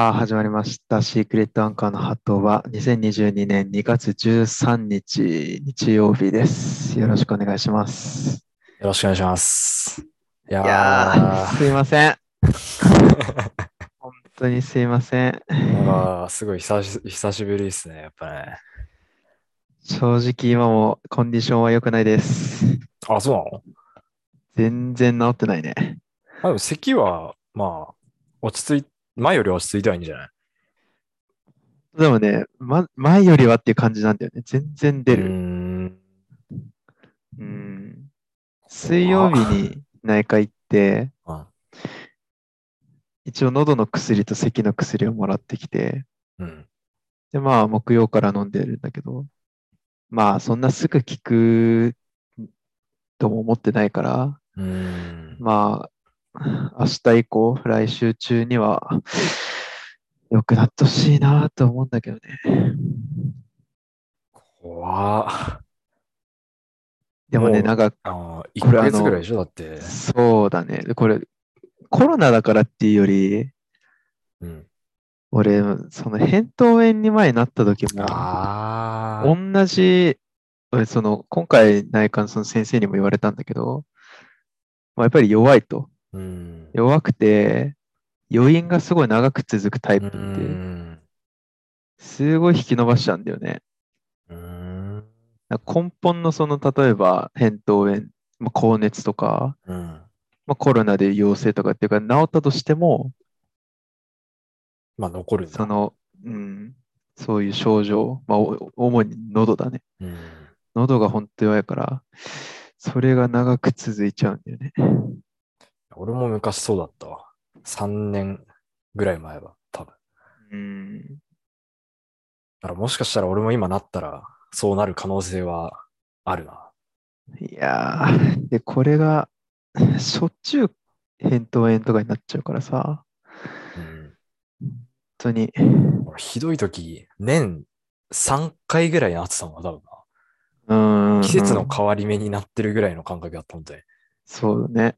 あー始まりました。シークレットアンカーのハットは2022年2月13日日曜日です。よろしくお願いします。よろしくお願いします。いやいやすいません。本当にすいません。なんかすごい久し久しぶりですね、やっぱね。正直今もコンディションは良くないです。あ、そうなの？全然治ってないね。あでも咳は、まあ、落ち着い、前より落ち着いてはいいんじゃない？でもね、ま、前よりはっていう感じなんだよね。全然出る。ん。うん。水曜日に内科行って、あ一応喉の薬と咳の薬をもらってきて、うん。で、まあ、木曜から飲んでるんだけど、まあ、そんなすぐ効くとも思ってないから、うーん。まあ、明日以降、来週中には、良くなってほしいなと思うんだけどね。怖っでもね、なんか、あー、1これヶ月ぐらいでしょ？だって。そうだね。でこれ、コロナだからっていうより、うん。俺、その扁桃炎に前になった時も。同じ、俺その、今回内科のその先生にも言われたんだけど、まあ、やっぱり弱いと。うん。弱くて、余韻がすごい長く続くタイプうーで、ん。すごい引き伸ばしちゃうんだよね。うーん。根本のその、例えば、扁桃炎、まあ、高熱とか、うん。まあ、コロナで陽性とかっていうか、治ったとしても、まあ、残る。その、うん、そういう症状、まあ、お主に喉だね。うん。喉が本当弱いから、それが長く続いちゃうんだよね。俺も昔そうだったわ。3年ぐらい前は、多分。うん。だからもしかしたら俺も今なったら、そうなる可能性はあるな。いやー、で、これが、しょっちゅう扁桃炎とかになっちゃうからさ、うん。本当に、俺ひどい時、年3回ぐらいなってたのが多分うーん。な。季節の変わり目になってるぐらいの感覚だった、本当に。そうだね。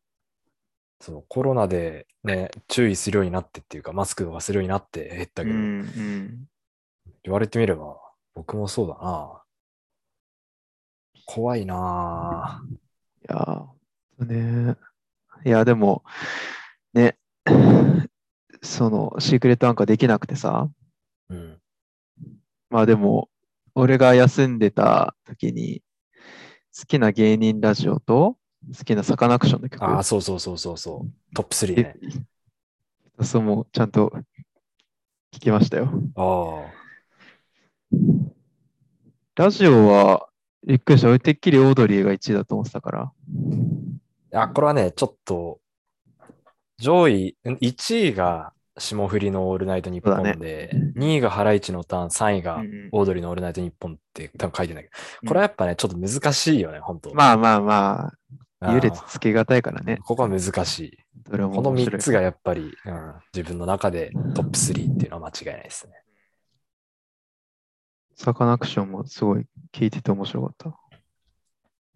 そのコロナでね、注意するようになってっていうか、マスクとかするようになって減ったけど、うん、うん。言われてみれば、僕もそうだな。怖いないやね。いや、でも、ね、その、シークレットアンカーできなくてさ、うん。まあでも、俺が休んでた時に、好きな芸人ラジオと、好きなサカナクションの曲、ああ、そうそうそうそうそう。トップ3でね。そうもうちゃんと聞きましたよ。ああ。ラジオは、びっくりした。俺てっきりオードリーが1位だと思ってたから。いや、これはね、ちょっと、上位、1位が霜降りのオールナイトニッポンで、2位がハライチのターン、3位がうんオードリーのオールナイトニッポンって多分書いてないけど、これはやっぱね、ちょっと難しいよね、本当。まあまあまあ、優劣つけがたいからね。ここは難しい。この3面白いつがやっぱり、うん、自分の中でトップ3っていうのは間違いないですね。サカナクションもすごい聞いてて面白かった。や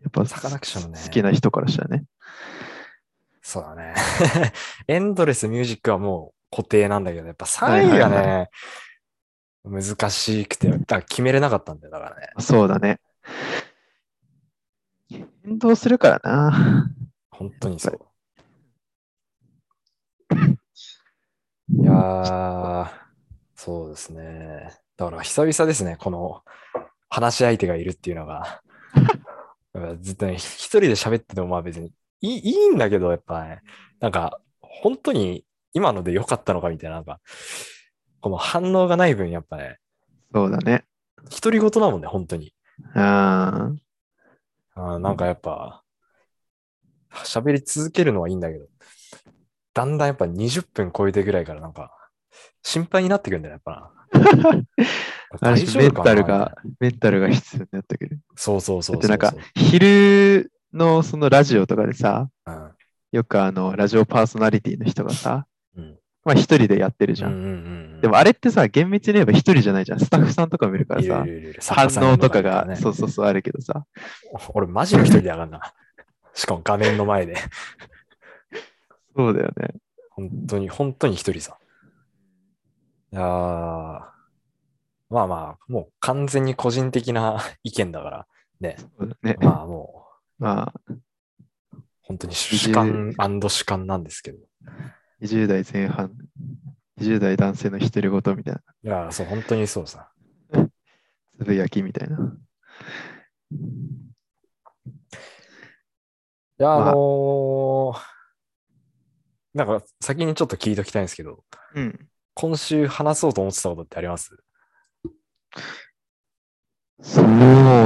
っぱサカナクションね好きな人からしたらね。そうだね。エンドレスミュージックはもう固定なんだけど、やっぱ3位がはいはいはね、難しくて、だから決めれなかったんだよ、だからね。そうだね。変動するからな。本当にそう。いやー、そうですね。だから久々ですね、この話し相手がいるっていうのが。ずっとね、一人で喋っててもまあ別にいいいいんだけど、やっぱね、なんか本当に今ので良かったのかみたいな、なんか、この反応がない分、やっぱね、そうだね。独り言だもんね、本当に。あーあーなんかやっぱ、喋り続けるのはいいんだけど、だんだんやっぱ20分超えてぐらいからなんか、心配になってくるんだよ、やっぱ な。メンタルが、メンタルが必要になってくる。そうそうそうそうなんか、昼のそのラジオとかでさ、うん。よくあの、ラジオパーソナリティの人がさ、うんまあ一人でやってるじゃ。うんんうんうん。でもあれってさ、厳密に言えば一人じゃないじゃん。スタッフさんとかもいるからさいるい、るいる反応とかが、ねそうそうそうあるけどさ。俺マジの一人でやがんな。しかも画面の前で。そうだよね。本当に、本当に一人さ。いやーまあまあ、もう完全に個人的な意見だから、ね。ね。まあもまあ、う、本当に主観主観なんですけど。20代前半、20代男性の独り言みたいな、いやー、そう、本当にそうさ。つぶやきみたいな。いや、あまあのーなんか先にちょっと聞いときたいんですけど、うん。今週話そうと思ってたことってあります？そう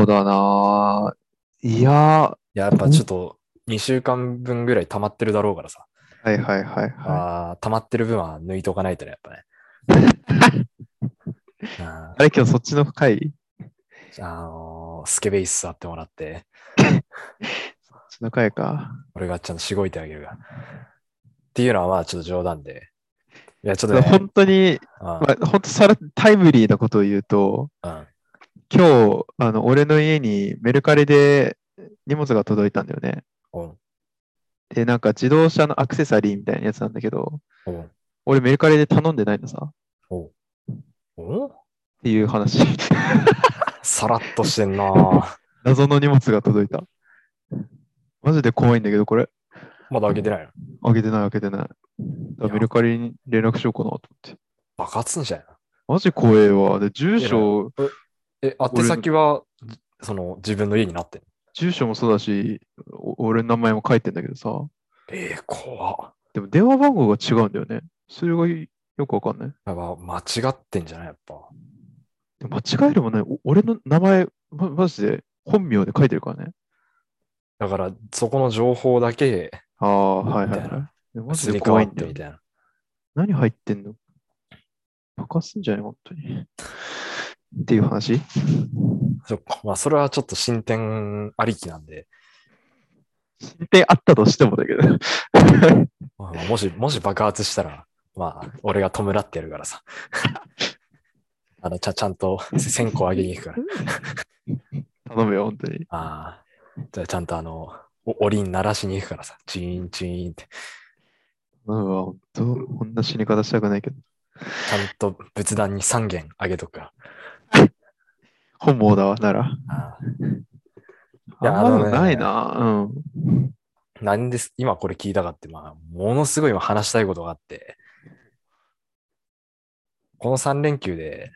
だな。いや、はいや、やっぱちょっと2週間分ぐらい溜まってるだろうからさ。いはいはいはい。ああ、溜まってる分は抜いとかないとね、やっぱね。ああれ今日そっちの回？ーあのースケベイス座ってもらって、そっちの回か。俺がちゃんとしごいてあげるが。っていうのはまあちょっと冗談で。いや、ちょっとね、本当に、うんまあ、本当さらタイムリーなことを言うと、うん今日、あの、俺の家にメルカリで荷物が届いたんだよね。うんで、なんか自動車のアクセサリーみたいなやつなんだけど、うん俺メルカリで頼んでないのさ。っおおていう話。さらっとしてんなぁ 謎の荷物が届いた。マジで怖いんだけど、これ。まだ開けてないの？開けてない、開けてない。メルカリに連絡しようかなと思って。爆発すんじゃないマジ怖えわ。で、住所、え、宛先は、その、自分の家になってんの？住所もそうだし、お俺の名前も書いてんだけどさ。えー、怖っ。でも電話番号が違うんだよね。それがよくわかんない。やっぱ間違ってんじゃない？やっぱ。間違えるもない。お俺の名前、ま、マジで本名で書いてるからね。だから、そこの情報だけ、ああ、はいはいはい。でマジで怖いんだよってみ。たいな。何入ってんの？爆発すんじゃない？本当に。っていう話？そっか。まあ、それはちょっと進展ありきなんで、進展あったとしてもだけど。まあ、もし、もし爆発したら、まあ、俺が弔ってやるからさ。あの、ちゃ、ちゃんと線香あげに行くから。頼むよ、本当に。ああ。じゃあ、ちゃんとあの、お、おりん鳴らしに行くからさ。チーンチーンって。頼むわ、本当。こんな死に方したくないけど。ちゃんと仏壇に3軒あげとくから。本望だわ、なら。ああいやあんまあのねないな。うん。なんです、今これ聞いたかって、まあ、ものすごい今話したいことがあって、この3連休で、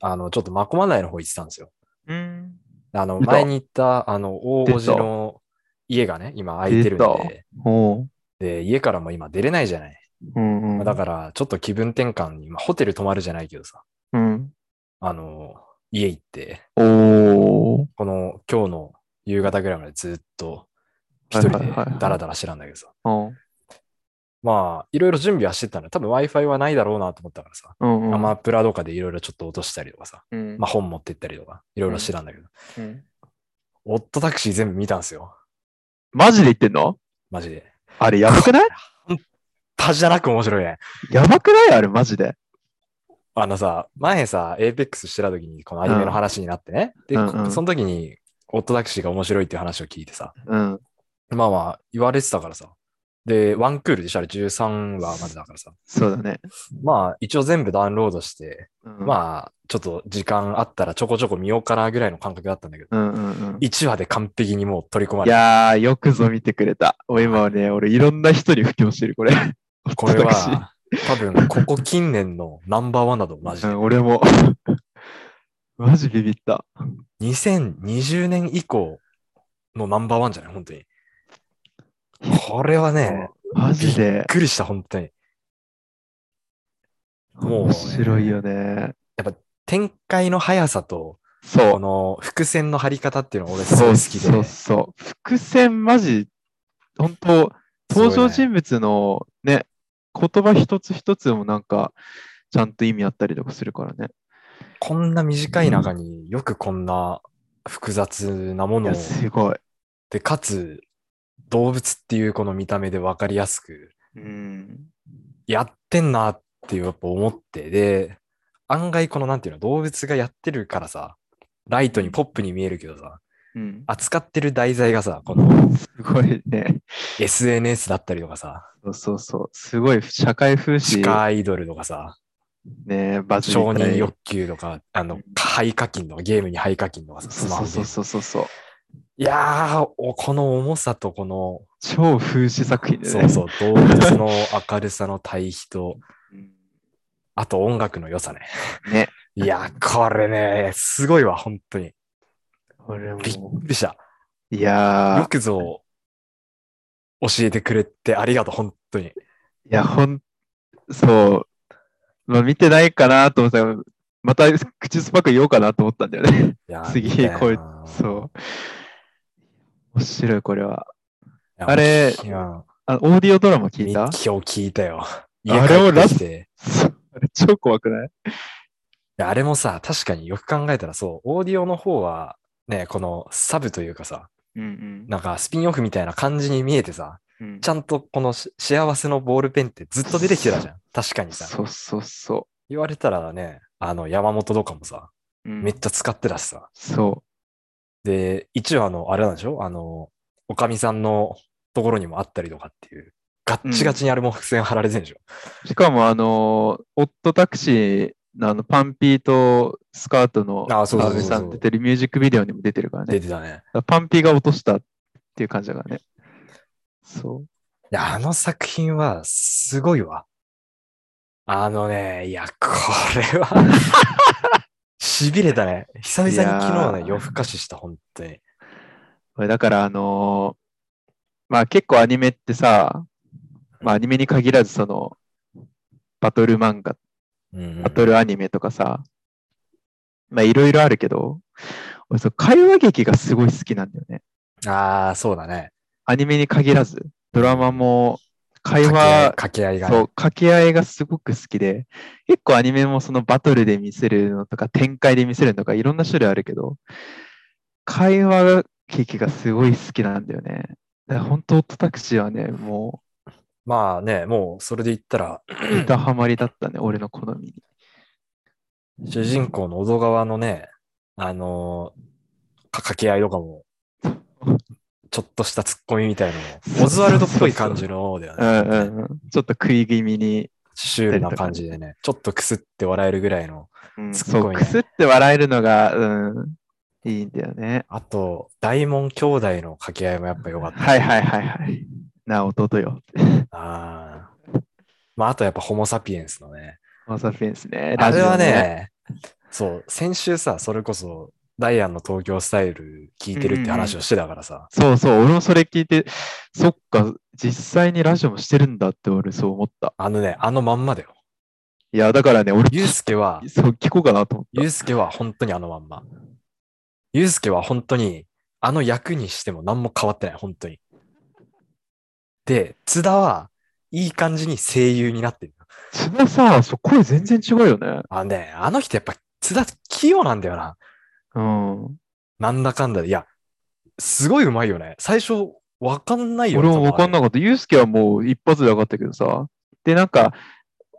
あの、ちょっとマコマ内の方行ってたんですよ。うん。あの、出た前に行った、あの、大叔父の家がね、今空いてるん出で、おう。で、家からも今出れないじゃない。うんうん。まあだから、ちょっと気分転換に、まあ、ホテル泊まるじゃないけどさ、うん。あの、家行って、おー。この今日の夕方ぐらいまでずっと一人でダラダラしてたんだけどさ、うん。まあ、いろいろ準備はしてたの。多分 Wi-Fi はないだろうなと思ったからさ、うんうん。アマプラとかでいろいろちょっと落としたりとかさ、うん。まあ本持ってったりとか、いろいろしてたんだけど、うんオットタクシー全部見たんですよ。マジで言ってんの？マジで。あれ、やばくない？パジじゃなく面白いね。やばくない？あれ、マジで。あのさ、前さ、APEX してた時にこのアニメの話になってね。で、うんうんその時に、オットタクシーが面白いっていう話を聞いてさ、うん。まあまあ、言われてたからさ。で、ワンクールでしょ？あれ13話までだからさ。そうだね。まあ、一応全部ダウンロードして、うん、まあ、ちょっと時間あったらちょこちょこ見ようかなぐらいの感覚だったんだけど、うんうんうん。1話で完璧にもう取り込まいれて、やー、よくぞ見てくれた。お今はね、俺いろんな人に布教してる、これ。これ私は、多分、ここ近年のナンバーワンだと、マジで。うん、俺も。マジビビった。2020年以降のナンバーワンじゃない本当に。これはね、マジびっで。くりした、本当に。もうね面白いよね。展開の速さと、そう。この伏線の張り方っていうのが俺すそうごい好きで。そうそう。伏線マジ、本当登場人物のね、言葉一つ一つもなんか、ちゃんと意味あったりとかするからね。こんな短い中によくこんな複雑なものを、すごい。で、かつ動物っていうこの見た目で分かりやすくうん。やってんなっていうやっぱ思って、で、案外このなんていうの、動物がやってるからさ、ライトにポップに見えるけどさ、うん。扱ってる題材がさ、このすごいね。SNS だったりとかさ、そうそうそう。すごい社会風刺地下アイドルとかさ、ねバズり承認欲求とか、あの、廃課金とか、ゲームに廃課金とかさ、スマホでそうそう。そうそうそう。いやー、おこの重さとこの、超風刺作品でね。そうそう、動物の明るさの対比と、うんあと音楽の良さね。ね。いや、これね、すごいわ、本当に。これもびっくりした。いやよくぞ教えてくれてありがとう、本当に。ー、いや、ほん、そう。まあ、見てないかなと思ったら、また口酸っぱく言おうかなと思ったんだよね。いや次見たよこいなそう。面白い、これは。あれあオーディオドラマ聞いた？今日聞いたよ。あれを家帰ってきてあれ超怖くない？いやあれもさ、確かによく考えたらそう、オーディオの方は、ね、このサブというかさ、うんなんかスピンオフみたいな感じに見えてさ、うん。ちゃんとこのし幸せのボールペンってずっと出てきてたじゃん。確かにさ。そうそうそ言われたらね、あの山本とかもさ、う。うんめっちゃ使ってたしさ。そで、一応あの、あれなんでしょ？あの、おかみさんのところにもあったりとかっていう、ガッチガチにあれも伏線貼られてんでしょ、う。しかも、あの、オットタクシーのあのパンピーとスカートのあそうそうそうそうさん出てるミュージックビデオにも出てるからね。出てたね。パンピーが落としたっていう感じだからね。そう。いや、あの作品はすごいわ。あのね、いや、これは、痺れたね。久々に昨日ね、夜更かしした、本当に。これだから、あのーまあ結構アニメってさ、まあアニメに限らずその、バトル漫画、バトルアニメとかさ、まあいろいろあるけど、俺そう会話劇がすごい好きなんだよね。ああ、そうだね。アニメに限らず、ドラマも会話、掛け合いがね、そう、掛け合いがすごく好きで、結構アニメもそのバトルで見せるのとか、展開で見せるのとか、いろんな種類あるけど、会話劇がすごい好きなんだよね。本当、オットタクシーはね、もまあね、もうそれで言ったら、う、歌ハマりだったね、俺の好みに。主人公の小戸川のね、あのーか掛け合いとかも、ちょっとしたツッコミみたいなのも、オズワルドっぽい感じのだようね。んうんうん。ちょっと食い気味に、シュールな感じでね、ちょっとくすって笑えるぐらいの。うんそう、すっごいねくすって笑えるのが、うん、いいんだよね。あと、大門兄弟の掛け合いもやっぱ良かった。はいはいはいはい。なあ、弟よ。あーまあ、あとやっぱホモ・サピエンスのね。マサピエンスね。あれはね、そう、先週さ、それこそ、ダイアンの東京スタイル聞いてるって話をしてたからさ、そうそう、俺もそれ聞いて、そっか、実際にラジオもしてるんだって俺そう思った。あのね、あのまんまだよ。いや、だからね、俺、ユうスケは、そう聞こうかなと思った。ユうスケは本当にあのまんま。ユうスケは本当に、あの役にしても何も変わってない、本当に。で、津田はいい感じに声優になってる。千葉さ、そう声全然違うよね。あのね、あの人やっぱ津田器用なんだよな。うん。なんだかんだで。いや、すごいうまいよね。最初、わかんないよね。俺も分かんなかった。ユースケはもう一発で分かったけどさ。で、なんか、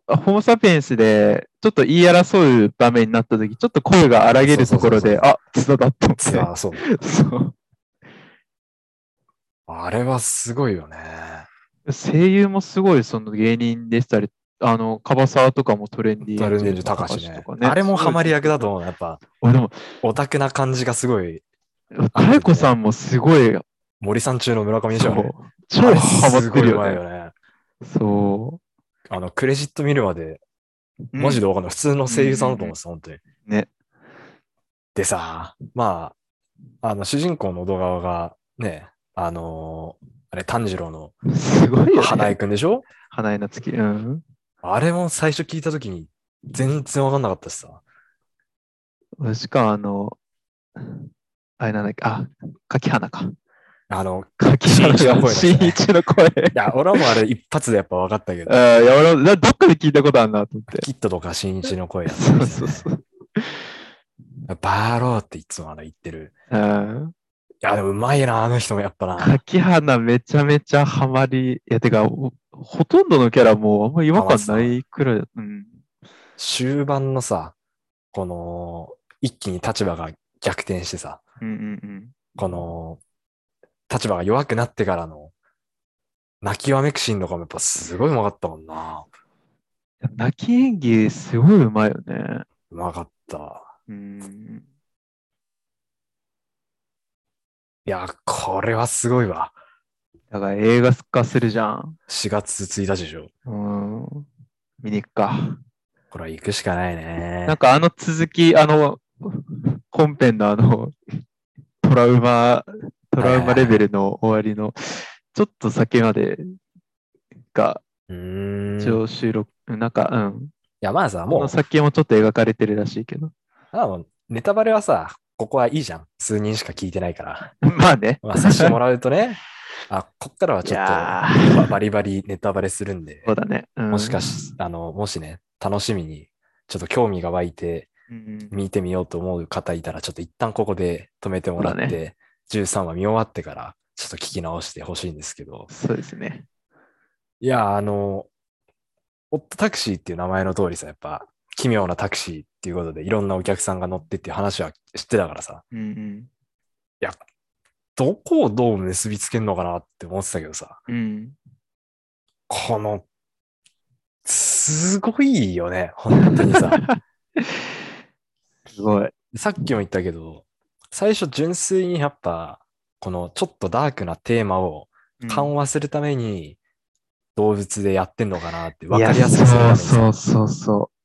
ホモ・サピエンスで、ちょっと言い争う場面になった時、ちょっと声が荒げるところで、あ、津田だと思津田、そう。そう。あれはすごいよね。声優もすごい、その芸人でしたり、あの、カバサーとかもトレンディトレンディーズ高橋ねとかね。あれもハマり役だと思う。やっぱ、俺でも、オタクな感じがすごい、妙子さんもすごい、森さん中の村上でしょ、超ハマってるよね。よね。そあの、クレジット見るまで、う。マジでで。わかんない。普通の声優さんだと思ってた、本当に。ね。でさ、まあ、あの、主人公の小戸川が、ね、あのーあれ、炭治郎のすごいよね。花江くんでしょ？花江夏樹。うん。あれも最初聞いたときに全然わかんなかったしさ。しかもあの、あれなんだっけ、あ、柿花か。あの、柿花が新新一の声。いや、俺はもうあれ一発でやっぱ分かったけど、あいや、俺どっかで聞いたことあるなと思って。キットとか新一の声やったそうそうそう。バーローっていつもあの言ってる。うん。いや、でもうまいな、あの人もやっぱな。柿花めちゃめちゃハマり、いや、てか、ほほとんどのキャラもうあんま違和感ないくらい。うん。終盤のさ、この、一気に立場が逆転してさ、うんうんこの、立場が弱くなってからの、泣きわめくシーンとかもやっぱすごいうまかったもんな。泣き演技すごいうまいよね。うまかった。うん。いや、これはすごいわ。だから映画化するじゃん。4月1日でしょ。うん。見に行くか。これは行くしかないねなん。かあの続き、あの、本編のあの、トラウマ、トラウマレベルの終わりの、ちょっと先までが。一応収録、なんか、うん。いや、まあさ、こもう、の先もちょっと描かれてるらしいけど。あもうネタバレはさ、ここはいいじゃん。数人しか聞いてないから。まあね。まあ、させてもらうとね、あ、こっからはちょっとババリバリネタバレするんでそ、うだね。うんもしかし、あの、もしね、楽しみに、ちょっと興味が湧いてうん見てみようと思う方いたら、ちょっと一旦ここで止めてもらって、13話見終わってから、ちょっと聞き直してほしいんですけど、そうですね。いや、あの、オットタクシーっていう名前の通りさ、やっぱ、奇妙なタクシーっていうことで、いろんなお客さんが乗ってっていう話は知ってたからさ、うんうん。どこをどう結びつけんのかなって思ってたけどさ、うん。この、すごいよね、本当にさ。すごい。さっきも言ったけど、最初純粋にやっぱ、このちょっとダークなテーマを緩和するために動物でやってんのかなって分かりやすくするためにさそうそうそう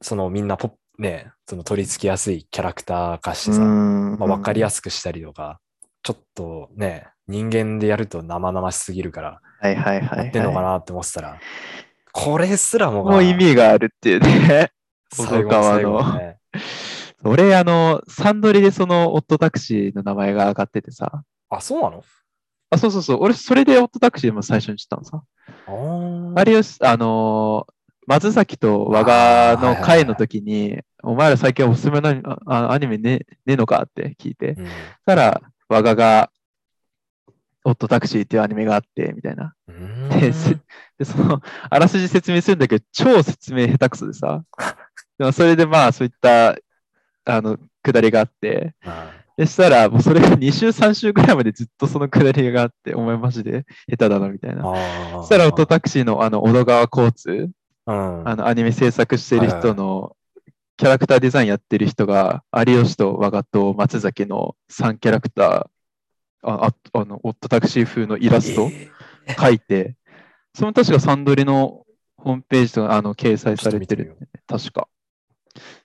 そのみんなポッね、その取り付きやすいキャラクター化して。さ、うんまあ、分かりやすすくしたりとか、ちょっとね、人間でやると生々しすぎるから、い。はいはいはい、やってんのかはなって思ってたら、これすらももう意味があるっていうね。最後の最後のね。俺、あの、サンドリでそのオットタクシーの名前が上がっててさ。あ、そうなの？あ、そうそうそう。俺、それでオットタクシーも最初に知ったのさ。あー有吉、あのー松崎と和賀の会の時に、お前ら最近おすすめのアニメねねえのかって聞いて。うんたら、和賀が、オットタクシーっていうアニメがあって、みたいな。で、せでその、あらすじ説明するんだけど、超説明下手くそでさ。でもそれでまあ、そういった、あの、くだりがあって、あでしたら、もうそれが2週、3週ぐらいまでずっとそのくだりがあって、お前マジで下手だな、みたいな。ーそしたら、オットタクシーのあの、小戸川交通、うん。あの、アニメ制作してる人の、キャラクターデザインやってる人が、有吉と和賀と松崎の3キャラクター、あああの、オットタクシー風のイラストえー書いて、その確かサンドリのホームページとかあの掲載されてる、ね、確か。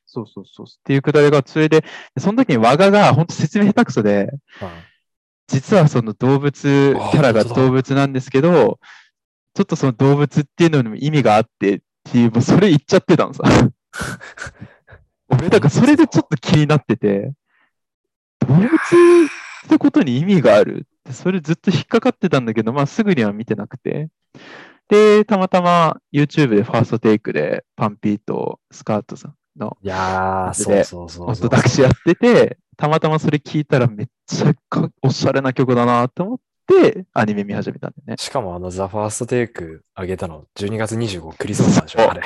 そうそうそう。っていうくだりが、それで、その時に和賀が本当説明下手くそで、うん実はその動物、キあャラが動物なんですけど、ちょっとその動物っていうのにも意味があってっていう、もうそれ言っちゃってたのさ。俺、だからそれでちょっと気になってて、動物ってことに意味がある？って、それずっと引っかかってたんだけど、まあすぐには見てなくて。で、たまたま YouTube でファーストテイクでパンピーとスカートさんのいやー、そうでそうそうオッそう。トタクシーやってて、たまたまそれ聞いたらめっちゃかおしゃれな曲だなと思って、アニメ見始めたんだよね。しかもあの、ザ・ファーストテイク上げたの12月25クリスマスなんでしょ、あれ。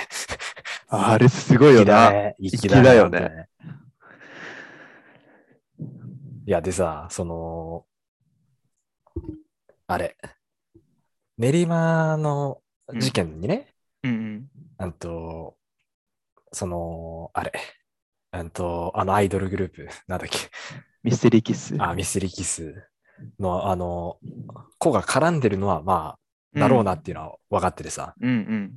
あれすごいよな。粋粋だよね。本当にいや、でさ、その、あれ、練馬の事件にね、うんあと、その、あれ、あと、あのアイドルグループ、なんだっけ、ミステリーキッス。あ、ミステリーキスの、あの、子が絡んでるのは、まあ、だろうなっていうのは分かっててさ。うんうん。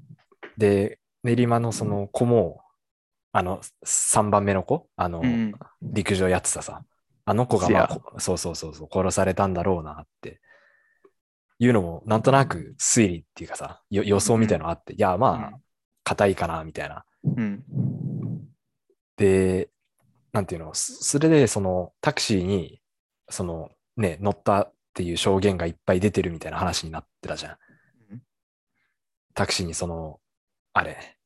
で、練馬のその子も、あの、3番目の子、あの、うんうん陸上やってたさ。あの子が、まあ、こそうそうそうそう、殺されたんだろうなって。いうのも、なんとなく推理っていうかさ、よ予想みたいなのがあって、いや、まあ、硬いかな、みたいな。うん。で、なんていうの、そそれで、その、タクシーに、その、ね、乗ったっていう証言がいっぱい出てるみたいな話になってたじゃん。うん。タクシーにその、あれ、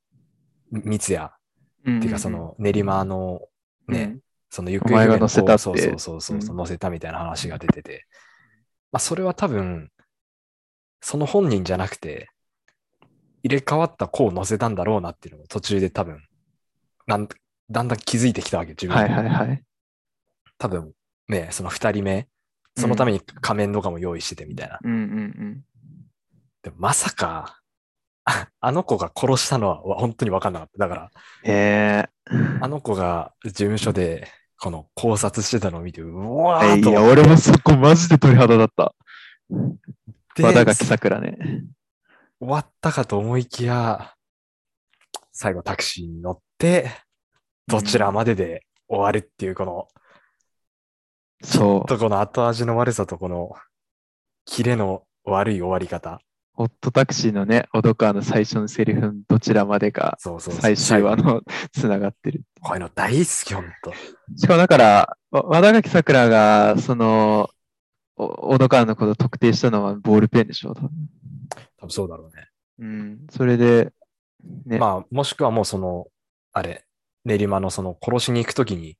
み三谷うん。っていうか、その練馬のね、うん。その行方不明せたそうそうそうそうそう、乗せたみたいな話が出てて、まあ、それは多分、その本人じゃなくて、入れ替わった子を乗せたんだろうなっていうのを途中で多分、なんだんだん気づいてきたわけ、自分で。はいはいはい。多分、ね、その二人目、そのために仮面とかも用意しててみたいな。うんうんでもまさか、あの子が殺したのはわ本当に分かんなかった。だから、えあの子が事務所で、この考察してたのを見て、うわーっと思っ俺もそこマジで鳥肌だった。て、和田垣さくらね。終わったかと思いきや、最後タクシーに乗って、どちらまでで終わるっていう、この、そう。とこの後味の悪さとこの、キレの悪い終わり方。ホットタクシーのね、小戸川の最初のセリフ、どちらまでがそうそうそう。最終話のつながってる。こういうの大好き、ほんと。しかもだから、わ和田垣さくらが、その、お小戸川のことを特定したのはボールペンでしょ、多分。多分そうだろうね。うん。それで、ね、まあ、もしくはもうその、あれ、練馬のその殺しに行くときに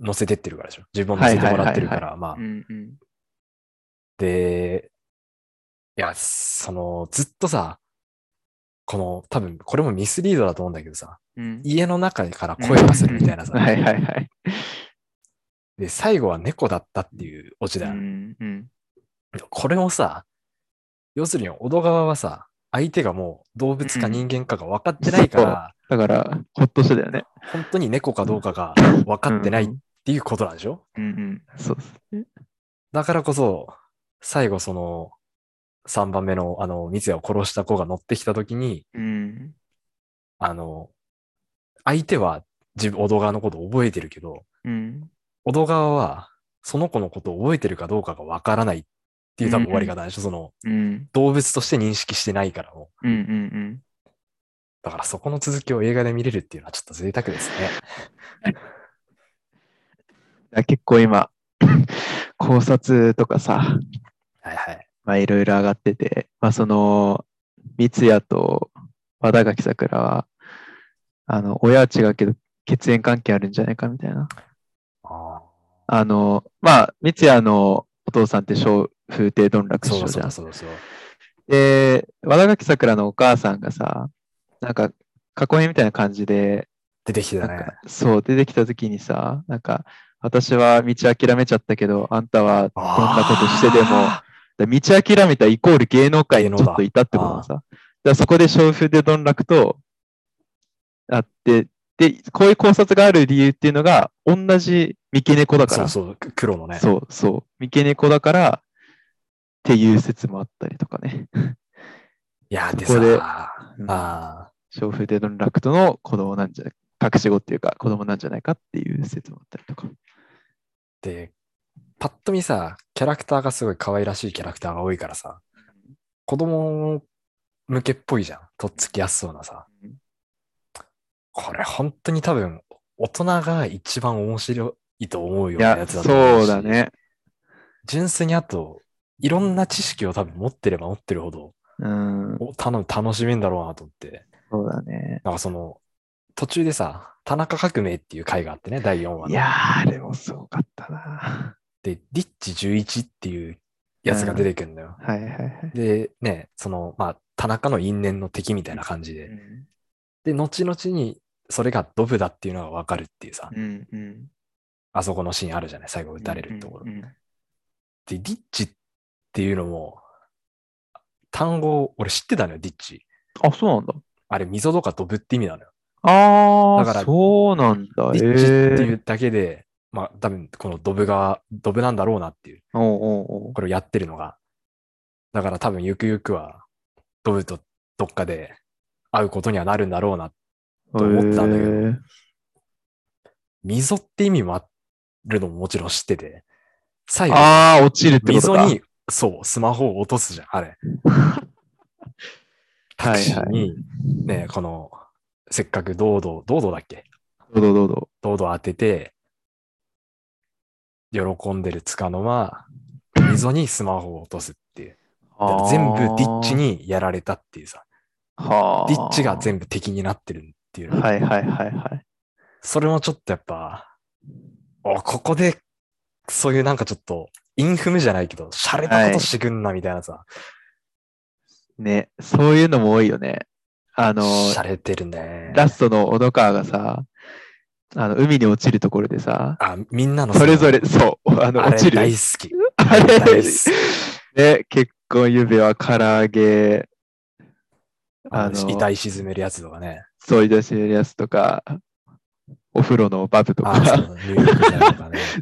乗せてってるからでしょ？自分を乗せてもらってるから、まあう。んうん。で、いや、その、ずっとさ、この、多分、これもミスリードだと思うんだけどさ、うん、家の中から声がするみたいなさ、はいはいはい。で、最後は猫だったっていうオチだよ。うんうん。これもさ、要するに、小戸川はさ、相手がもう動物か人間かが分かってないから、だから、ほっとしてたよね。本当に猫かどうかが分かってないっうんていうことなんでしょ？うんうん。そうですね。だからこそ、最後その、3番目の、あの、三谷を殺した子が乗ってきたときに、うん。あの、相手は自分、小戸川のことを覚えてるけど、うん。小戸川は、その子のことを覚えてるかどうかがわからないっていう多分終わり方でしょ、その、うん。動物として認識してないからもう。うんうんだからそこの続きを映画で見れるっていうのはちょっと贅沢ですね。うん。結構今、考察とかさ、はいはい。まあいろいろ上がってて、まあその、三谷と和田垣桜は、あの、親は違うけど血縁関係あるんじゃないかみたいな。ああの、まあ、三谷のお父さんって小風亭どん落あ。そうだ師匠じゃん。そうだそう。で、和田垣桜のお母さんがさ、なんか、囲いみたいな感じで、出てきてたねそう、出てきた時にさ、なんか、私は道諦めちゃったけど、あんたはどんなことしてでも、道諦めたイコール芸能界にちょっといたってことがさ、だそこで小風でどん落とあって、で、こういう考察がある理由っていうのが、同じ三毛猫だーから、そうそう、黒のね。そうそう、三毛猫だからっていう説もあったりとかね。いや、でそこでああ、小風でどん落との子供なんじゃ隠し子っていうか子供なんじゃないかっていう説もあったりとか。で、パッと見さ、キャラクターがすごい可愛らしいキャラクターが多いからさ、子供向けっぽいじゃん。とっつきやすそうなさうん。これ本当に多分、大人が一番面白いと思うよいうや、なやつだと思うしそうだ。ね。純粋にあと、いろんな知識を多分持ってれば持ってるほど、うん、楽しめんだろうなと思って。そうだね。なんかその、途中でさ、田中革命っていう回があってね、第4話の。いやー、あれもすごかったな。で、リッチ11っていうやつが出てくるんだよ。はいはいはい。で、ね、その、まあ、田中の因縁の敵みたいな感じで。うんで、後々にそれがドブだっていうのがわかるっていうさ、うんうん。あそこのシーンあるじゃない、最後撃たれるところ。うんうんで、リッチっていうのも、単語、俺知ってたのよ、リッチ。あ、そうなんだ。あれ、溝とかドブって意味なのよ。ああ、だからそうなんだ。リッチってええいうだけで、まあ、多分、このドブが、ドブなんだろうなっていう、おうおうこれをやってるのが。だから多分、ゆくゆくは、ドブとどっかで会うことにはなるんだろうな。と思ったんだけど溝って意味もあるのももちろん知ってて、最後、ああ、落ちるってことか。溝に、そう、スマホを落とすじゃん、あれ。タクシーに、ね、この、せっかく堂々、堂々だっけ？どうぞどうぞ。堂々当てて、喜んでるつかの間、溝にスマホを落とすっていう。全部ディッチにやられたっていうさ、はあ。ディッチが全部敵になってるっていう。はいはいはいはい。それもちょっとやっぱ、お、ここで、そういうなんかちょっと、インフムじゃないけど、洒落たことしてくんなみたいなさ、ね、そういうのも多いよね。あの、洒落てるね。ラストの小戸川がさ、あの、海に落ちるところでさ、あ、みんなのそれぞれ、そう、あの、あれ落ちる？大好き。あ大れ好き、ね、結婚指輪、唐揚げ、ああのの遺体沈めるやつとかね。そういう出してるやつとか、お風呂のバブとか。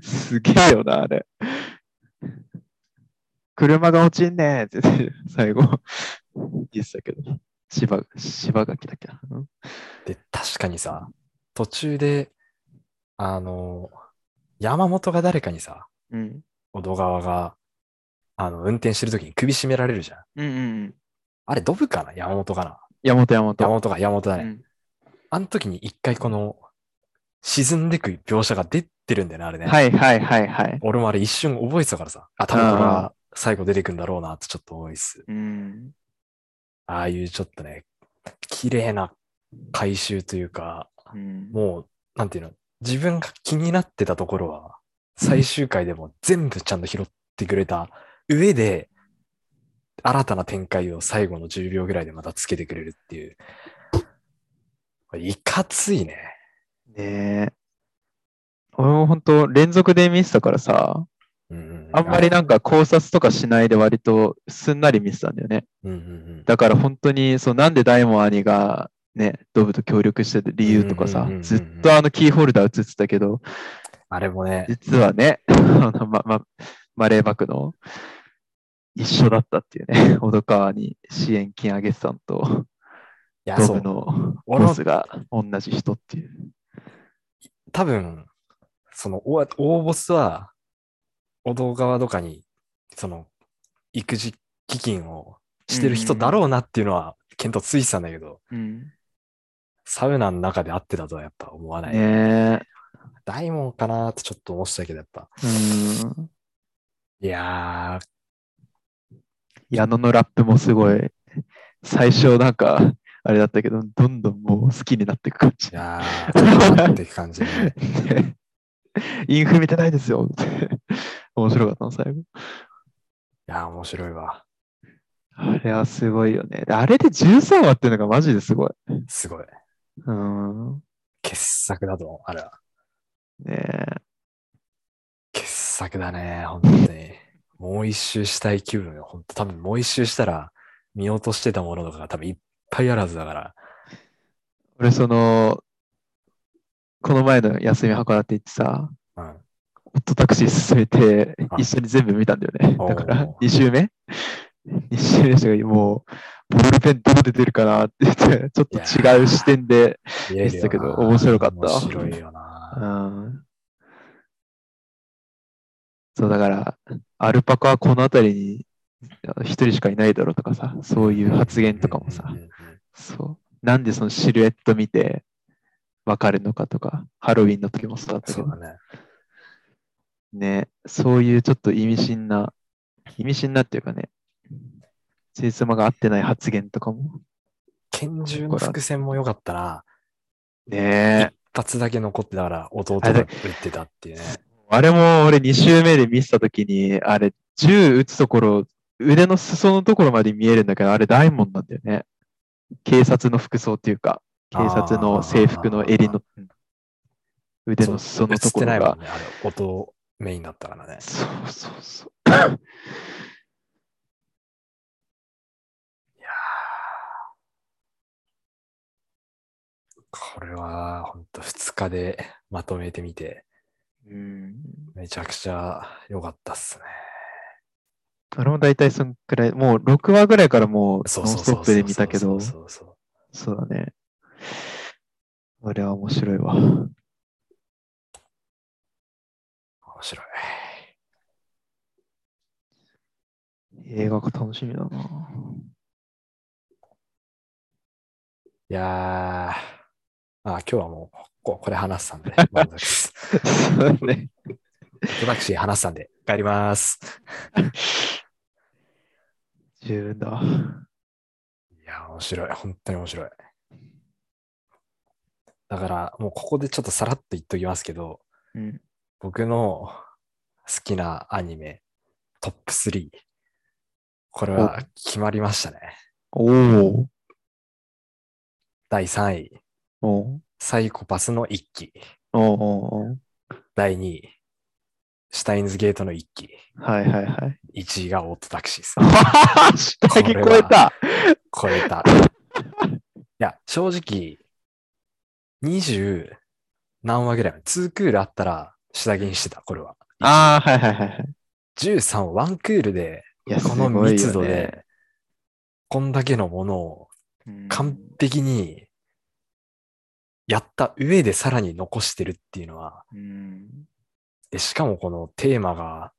すげえよな、あれ。車が落ちんねーって最後言ってたけど、芝、芝垣だっけな。うんで、確かにさ、途中で、あの、山本が誰かにさ、うん。小戸川が、あの、運転してる時に首絞められるじゃん。うんうんうん。あれ、ドブかな？山本かな？山本山本。山本か、山本だね。うんあの時に一回この、沈んでく描写が出てるんだよね、あれね。はいはいはいはい。俺もあれ一瞬覚えてたからさ、あ、多分これが最後出てくんだろうなってちょっと思いです。うん。ああいうちょっとね、綺麗な回収というか、うんもう、なんていうの、自分が気になってたところは、最終回でも全部ちゃんと拾ってくれた上で、新たな展開を最後の10秒ぐらいでまたつけてくれるっていう。いかついね。ねえ。俺も本当連続で見てたからさ、うんうん、あんまりなんか考察とかしないで割とすんなり見てたんだよね。うんうんうん、だから本当に、そう、なんで大門兄がね、ドブと協力してる理由とかさうんうんうんうんうん、ずっとあのキーホルダー映ってたけど、あれもね、実はね、あのま、ま、マレーバクの一緒だったっていうね、小戸川に支援金あげてたのと。ドブのボスが同じ人っていう。多分、その大大ボスは、小戸川とかに、その、育児基金をしてる人だろうなっていうのは、見当ついてたんだけど、うん。サウナの中で会ってたとはやっぱ思わない。ねえ。大門かなってちょっと思ってたけど、やっぱ。うん。いや矢野のラップもすごい、最初なんか、あれだったけど、どんどんもう好きになっていく感じー、い。やー、なっていく感じでね。ね インフ見てないですよって。面白かったの、最後。いやー、面白いわ。あれはすごいよね。であれで13話っていうのがマジですごい。すごい。うん。傑作だと思う、あれは。ねえ。傑作だね、本当に。もう一周したい気分よ。本当多分もう一周したら、見落としてたものとかが多分いっぱいあるはずだから。俺、その、この前の休み函って行ってさ、うん。オットタクシー進めてあ、一緒に全部見たんだよね。だから、2周目 ?2 周目したらもう、ボールペンどこで出るかなって言って、ちょっと違う視点で、見てたけど面白かった面白いような。ん。そう、だから、アルパカはこの辺りに一人しかいないだろうとかさ、そういう発言とかもさうん、うんうんうんそう。なんでそのシルエット見てわかるのかとか、ハロウィンの時もそうだったけどね。ね、そういうちょっと意味深な、意味深なっていうかね、つじつまが合ってない発言とかも、拳銃の伏線も良かったな。ね一発だけ残ってたから、弟が撃ってたっていうね。あれも俺2周目で見せた時に、あれ、銃撃つところ、腕の裾のところまで見えるんだけど、あれ大門なんだよね。警察の服装っていうか、警察の制服の襟のうん腕の裾のところが。ね。音メインだったからね。そうそうそう。いやーこれは、ほんと2日でまとめてみて、うん。めちゃくちゃ良かったっすね。俺も大体そんくらい、もう6話ぐらいからもうノン。ストップで見たけど、そうだね。あれは面白いわ。面白い。映画が楽しみだな。いやー、あ、今日はもうこ、これ話したんで、満足です。そうだね。タクシー話したんで、帰ります。十分。いや、面白い。本当に面白い。だから、もうここでちょっとさらっと言っときますけど、うん。僕の好きなアニメ、トップ3。これは決まりましたね。おお。第3位、サイコパスの一期。おうおうおう第2位、シュタインズゲートの一期。はいはいはい。1位がオートタクシーです。下着超えた超えた。や、正直、20何話ぐらい ?2 クールあったら下着にしてた、これは。ああ、はいはいはいはい。13ワンクールで、この密度で、こんだけのものをうん完璧にやった上でさらに残してるっていうのは、うんで、しかもこのテーマが、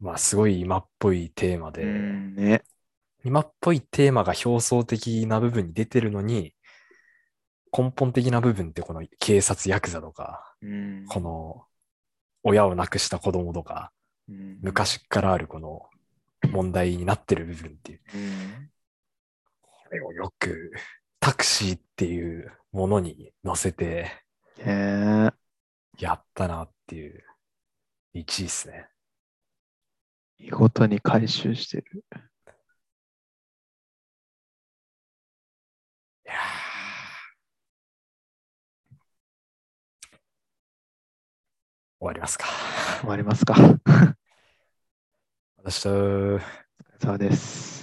まあすごい今っぽいテーマで、うんね。今っぽいテーマが表層的な部分に出てるのに、根本的な部分ってこの警察ヤクザとか、うんこの親を亡くした子供とか、うん昔からあるこの問題になってる部分っていう、うんこれをよくタクシーっていうものに乗せて。やったなっていう1位ですね。見事に回収してる。いやー終わりますか。終わりますか。私と、そうです。